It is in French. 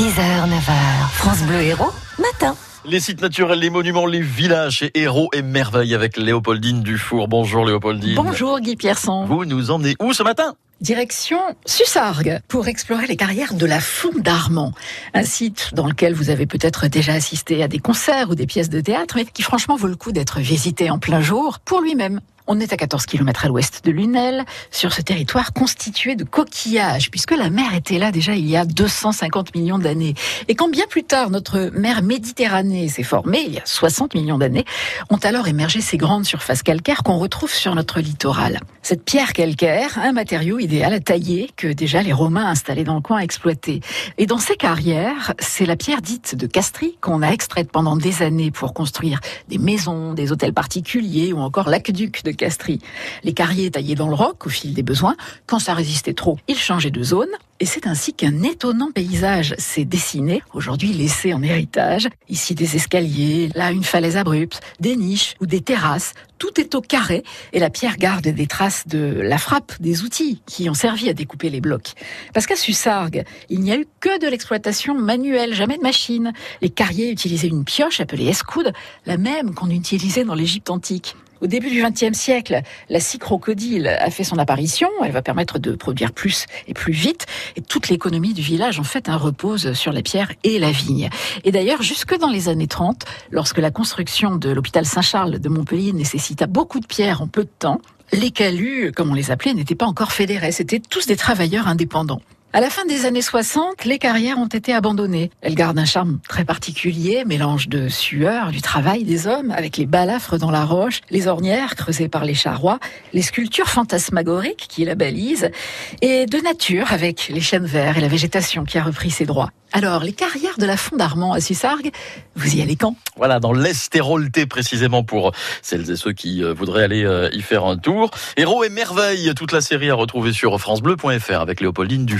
6h, 9h, France Bleu Héros, matin. Les sites naturels, les monuments, les villages chez Héros et Merveilles avec Léopoldine Dufour. Bonjour Léopoldine. Bonjour Guy Pierson. Vous nous emmenez où ce matin? Direction Sussargues pour explorer les carrières de la Fonde d'Armand, un site dans lequel vous avez peut-être déjà assisté à des concerts ou des pièces de théâtre, mais qui franchement vaut le coup d'être visité en plein jour pour lui-même. On est à 14 km à l'ouest de Lunel, sur ce territoire constitué de coquillages, puisque la mer était là déjà il y a 250 millions d'années. Et quand bien plus tard notre mer Méditerranée s'est formée, il y a 60 millions d'années, ont alors émergé ces grandes surfaces calcaires qu'on retrouve sur notre littoral. Cette pierre calcaire, un matériau idéal à tailler que déjà les Romains installés dans le coin exploitaient. Et dans ces carrières, c'est la pierre dite de Castries qu'on a extraite pendant des années pour construire des maisons, des hôtels particuliers ou encore l'aqueduc de Les carriers taillés dans le roc au fil des besoins. Quand ça résistait trop, ils changeaient de zone. Et c'est ainsi qu'un étonnant paysage s'est dessiné, aujourd'hui laissé en héritage. Ici des escaliers, là une falaise abrupte, des niches ou des terrasses. Tout est au carré et la pierre garde des traces de la frappe des outils qui ont servi à découper les blocs. Parce qu'à Sussargues, il n'y a eu que de l'exploitation manuelle, jamais de machine. Les carriers utilisaient une pioche appelée escoude, la même qu'on utilisait dans l'Égypte antique. Au début du XXe siècle, la scie crocodile a fait son apparition. Elle va permettre de produire plus et plus vite. Et toute l'économie du village, en fait, un repose sur la pierre et la vigne. Et d'ailleurs, jusque dans les années 30, lorsque la construction de l'hôpital Saint-Charles de Montpellier nécessita beaucoup de pierres en peu de temps, les calus, comme on les appelait, n'étaient pas encore fédérés. C'étaient tous des travailleurs indépendants. À la fin des années 60, les carrières ont été abandonnées. Elles gardent un charme très particulier, mélange de sueur, du travail des hommes, avec les balafres dans la roche, les ornières creusées par les charrois, les sculptures fantasmagoriques qui la balisent, et de nature avec les chênes verts et la végétation qui a repris ses droits. Alors, les carrières de la Fond d'Armand à Sussargues, vous y allez quand? Voilà, dans l'Estérolté précisément pour celles et ceux qui euh, voudraient aller euh, y faire un tour. Héros et Merveilles, toute la série à retrouver sur francebleu.fr avec Léopoldine Dufort.